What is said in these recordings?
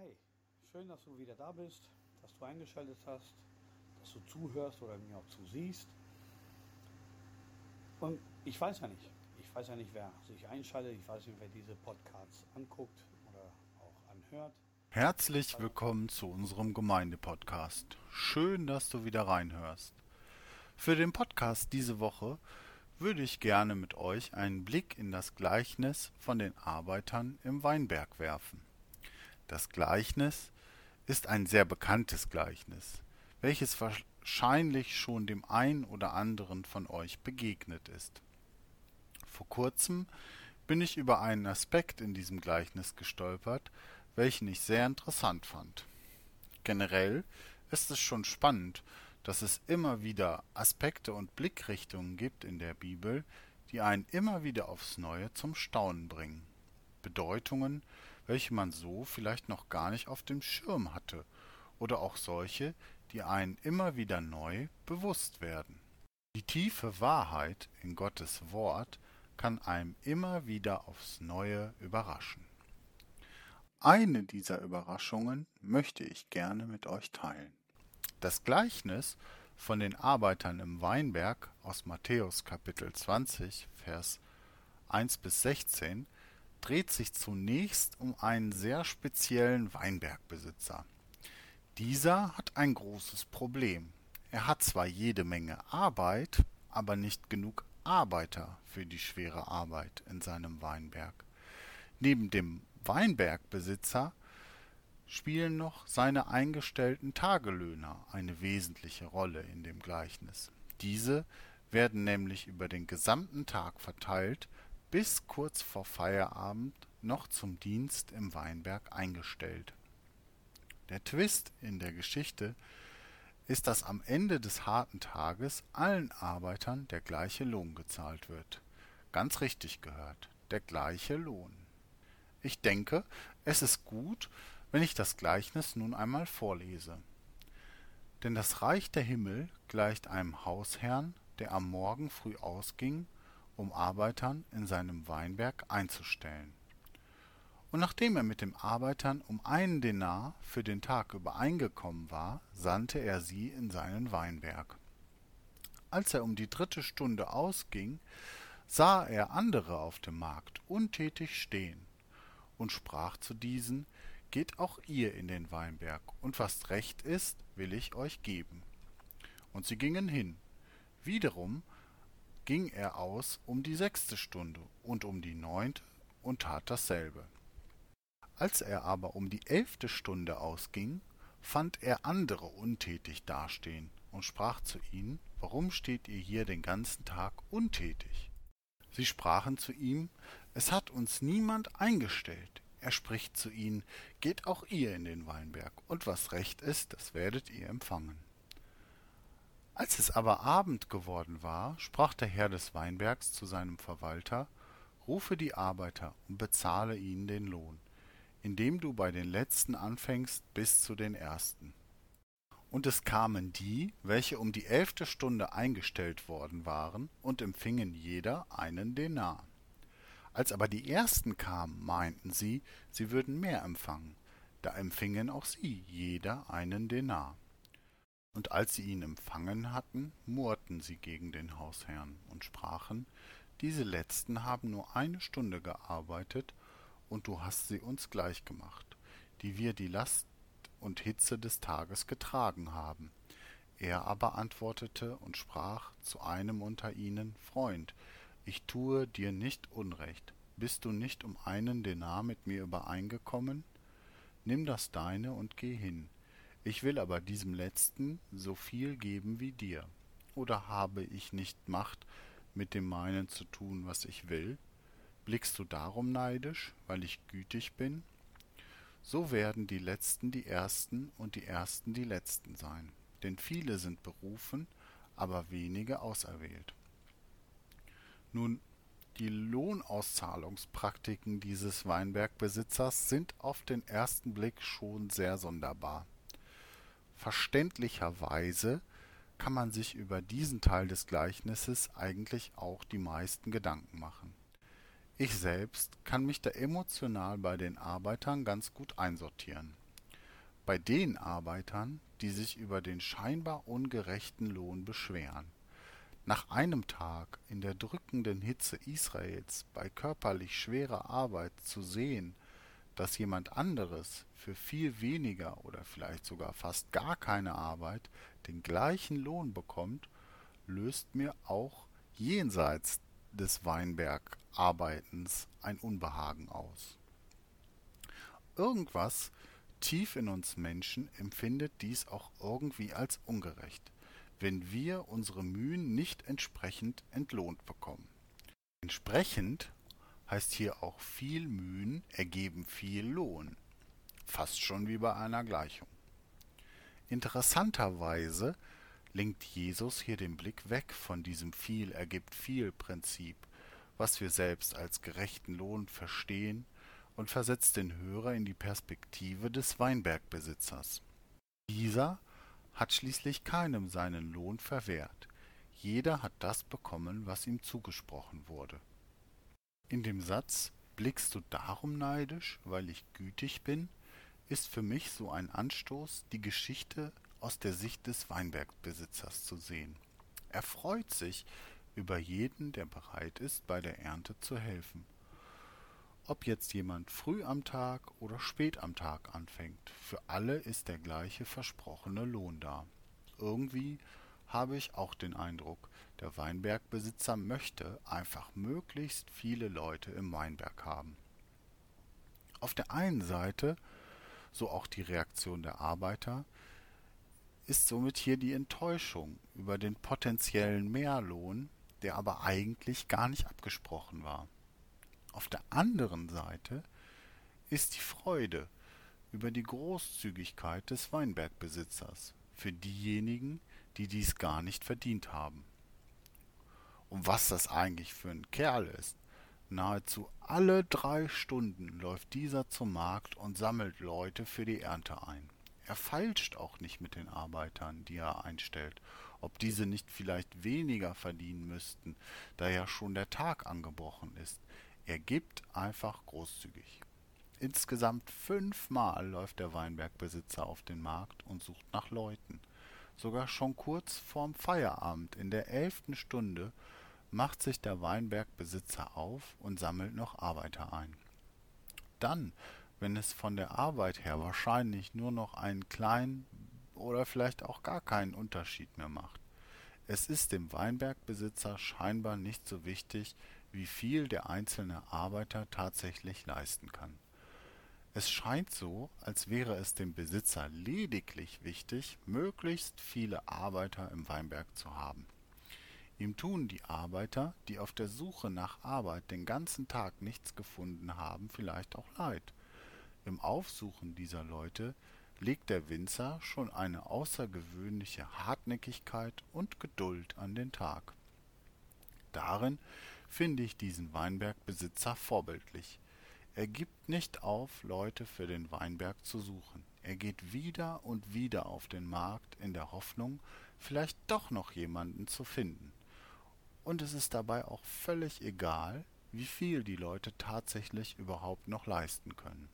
Hi, schön, dass du wieder da bist, dass du eingeschaltet hast, dass du zuhörst oder mir auch zusiehst. Und ich weiß ja nicht, ich weiß ja nicht, wer sich einschaltet, ich weiß nicht, wer diese Podcasts anguckt oder auch anhört. Herzlich willkommen zu unserem Gemeindepodcast. Schön, dass du wieder reinhörst. Für den Podcast diese Woche würde ich gerne mit euch einen Blick in das Gleichnis von den Arbeitern im Weinberg werfen. Das Gleichnis ist ein sehr bekanntes Gleichnis, welches wahrscheinlich schon dem einen oder anderen von euch begegnet ist. Vor kurzem bin ich über einen Aspekt in diesem Gleichnis gestolpert, welchen ich sehr interessant fand. Generell ist es schon spannend, dass es immer wieder Aspekte und Blickrichtungen gibt in der Bibel, die einen immer wieder aufs Neue zum Staunen bringen. Bedeutungen, welche man so vielleicht noch gar nicht auf dem Schirm hatte, oder auch solche, die einen immer wieder neu bewusst werden. Die tiefe Wahrheit in Gottes Wort kann einem immer wieder aufs Neue überraschen. Eine dieser Überraschungen möchte ich gerne mit euch teilen. Das Gleichnis von den Arbeitern im Weinberg aus Matthäus Kapitel 20, Vers 1 bis 16 dreht sich zunächst um einen sehr speziellen Weinbergbesitzer. Dieser hat ein großes Problem. Er hat zwar jede Menge Arbeit, aber nicht genug Arbeiter für die schwere Arbeit in seinem Weinberg. Neben dem Weinbergbesitzer spielen noch seine eingestellten Tagelöhner eine wesentliche Rolle in dem Gleichnis. Diese werden nämlich über den gesamten Tag verteilt bis kurz vor Feierabend noch zum Dienst im Weinberg eingestellt. Der Twist in der Geschichte ist, dass am Ende des harten Tages allen Arbeitern der gleiche Lohn gezahlt wird. Ganz richtig gehört, der gleiche Lohn. Ich denke, es ist gut, wenn ich das Gleichnis nun einmal vorlese. Denn das Reich der Himmel gleicht einem Hausherrn, der am Morgen früh ausging um Arbeitern in seinem Weinberg einzustellen. Und nachdem er mit den Arbeitern um einen Denar für den Tag übereingekommen war, sandte er sie in seinen Weinberg. Als er um die dritte Stunde ausging, sah er andere auf dem Markt untätig stehen und sprach zu diesen, Geht auch ihr in den Weinberg, und was recht ist, will ich euch geben. Und sie gingen hin. Wiederum ging er aus um die sechste Stunde und um die neunte und tat dasselbe. Als er aber um die elfte Stunde ausging, fand er andere untätig dastehen und sprach zu ihnen, Warum steht ihr hier den ganzen Tag untätig? Sie sprachen zu ihm, Es hat uns niemand eingestellt. Er spricht zu ihnen, Geht auch ihr in den Weinberg, und was recht ist, das werdet ihr empfangen. Als es aber Abend geworden war, sprach der Herr des Weinbergs zu seinem Verwalter, Rufe die Arbeiter und bezahle ihnen den Lohn, indem du bei den letzten anfängst bis zu den ersten. Und es kamen die, welche um die elfte Stunde eingestellt worden waren, und empfingen jeder einen Denar. Als aber die ersten kamen, meinten sie, sie würden mehr empfangen, da empfingen auch sie jeder einen Denar. Und als sie ihn empfangen hatten, murrten sie gegen den Hausherrn und sprachen, diese letzten haben nur eine Stunde gearbeitet, und du hast sie uns gleichgemacht, die wir die Last und Hitze des Tages getragen haben. Er aber antwortete und sprach zu einem unter ihnen, Freund, ich tue dir nicht Unrecht. Bist du nicht um einen Denar mit mir übereingekommen? Nimm das deine und geh hin. Ich will aber diesem Letzten so viel geben wie dir. Oder habe ich nicht Macht, mit dem meinen zu tun, was ich will? Blickst du darum neidisch, weil ich gütig bin? So werden die Letzten die Ersten und die Ersten die Letzten sein. Denn viele sind berufen, aber wenige auserwählt. Nun, die Lohnauszahlungspraktiken dieses Weinbergbesitzers sind auf den ersten Blick schon sehr sonderbar. Verständlicherweise kann man sich über diesen Teil des Gleichnisses eigentlich auch die meisten Gedanken machen. Ich selbst kann mich da emotional bei den Arbeitern ganz gut einsortieren. bei den Arbeitern, die sich über den scheinbar ungerechten Lohn beschweren. Nach einem Tag in der drückenden Hitze Israels bei körperlich schwerer Arbeit zu sehen, dass jemand anderes für viel weniger oder vielleicht sogar fast gar keine Arbeit den gleichen Lohn bekommt, löst mir auch jenseits des Weinbergarbeitens ein Unbehagen aus. Irgendwas tief in uns Menschen empfindet dies auch irgendwie als ungerecht, wenn wir unsere Mühen nicht entsprechend entlohnt bekommen. Entsprechend heißt hier auch viel Mühen ergeben viel Lohn. Fast schon wie bei einer Gleichung. Interessanterweise lenkt Jesus hier den Blick weg von diesem viel ergibt viel Prinzip, was wir selbst als gerechten Lohn verstehen, und versetzt den Hörer in die Perspektive des Weinbergbesitzers. Dieser hat schließlich keinem seinen Lohn verwehrt. Jeder hat das bekommen, was ihm zugesprochen wurde. In dem Satz Blickst du darum neidisch, weil ich gütig bin, ist für mich so ein Anstoß, die Geschichte aus der Sicht des Weinbergbesitzers zu sehen. Er freut sich über jeden, der bereit ist, bei der Ernte zu helfen. Ob jetzt jemand früh am Tag oder spät am Tag anfängt, für alle ist der gleiche versprochene Lohn da. Irgendwie habe ich auch den Eindruck, der Weinbergbesitzer möchte einfach möglichst viele Leute im Weinberg haben. Auf der einen Seite, so auch die Reaktion der Arbeiter, ist somit hier die Enttäuschung über den potenziellen Mehrlohn, der aber eigentlich gar nicht abgesprochen war. Auf der anderen Seite ist die Freude über die Großzügigkeit des Weinbergbesitzers für diejenigen, die dies gar nicht verdient haben und was das eigentlich für ein Kerl ist. Nahezu alle drei Stunden läuft dieser zum Markt und sammelt Leute für die Ernte ein. Er feilscht auch nicht mit den Arbeitern, die er einstellt, ob diese nicht vielleicht weniger verdienen müssten, da ja schon der Tag angebrochen ist. Er gibt einfach großzügig. Insgesamt fünfmal läuft der Weinbergbesitzer auf den Markt und sucht nach Leuten. Sogar schon kurz vorm Feierabend in der elften Stunde macht sich der Weinbergbesitzer auf und sammelt noch Arbeiter ein. Dann, wenn es von der Arbeit her wahrscheinlich nur noch einen kleinen oder vielleicht auch gar keinen Unterschied mehr macht. Es ist dem Weinbergbesitzer scheinbar nicht so wichtig, wie viel der einzelne Arbeiter tatsächlich leisten kann. Es scheint so, als wäre es dem Besitzer lediglich wichtig, möglichst viele Arbeiter im Weinberg zu haben. Ihm tun die Arbeiter, die auf der Suche nach Arbeit den ganzen Tag nichts gefunden haben, vielleicht auch leid. Im Aufsuchen dieser Leute legt der Winzer schon eine außergewöhnliche Hartnäckigkeit und Geduld an den Tag. Darin finde ich diesen Weinbergbesitzer vorbildlich. Er gibt nicht auf, Leute für den Weinberg zu suchen. Er geht wieder und wieder auf den Markt in der Hoffnung, vielleicht doch noch jemanden zu finden und es ist dabei auch völlig egal, wie viel die Leute tatsächlich überhaupt noch leisten können.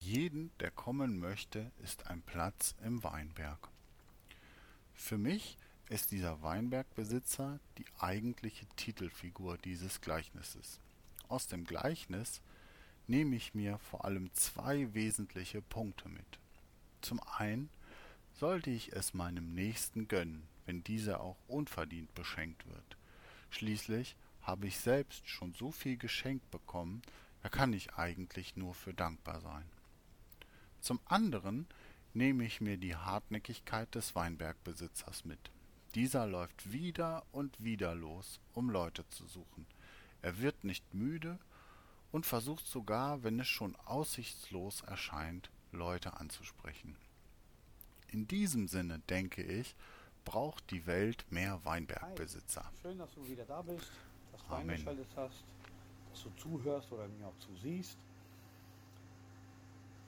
Jeden, der kommen möchte, ist ein Platz im Weinberg. Für mich ist dieser Weinbergbesitzer die eigentliche Titelfigur dieses Gleichnisses. Aus dem Gleichnis nehme ich mir vor allem zwei wesentliche Punkte mit. Zum einen sollte ich es meinem Nächsten gönnen, wenn dieser auch unverdient beschenkt wird. Schließlich habe ich selbst schon so viel geschenkt bekommen, da kann ich eigentlich nur für dankbar sein. Zum anderen nehme ich mir die Hartnäckigkeit des Weinbergbesitzers mit. Dieser läuft wieder und wieder los, um Leute zu suchen. Er wird nicht müde und versucht sogar, wenn es schon aussichtslos erscheint, Leute anzusprechen. In diesem Sinne denke ich, braucht die Welt mehr Weinbergbesitzer. Hi. Schön, dass du wieder da bist, dass du Amen. eingeschaltet hast, dass du zuhörst oder mir auch zusiehst.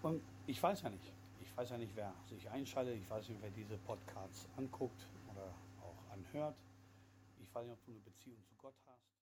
Und ich weiß ja nicht, ich weiß ja nicht, wer sich einschaltet, ich weiß nicht, wer diese Podcasts anguckt oder auch anhört. Ich weiß nicht, ob du eine Beziehung zu Gott hast.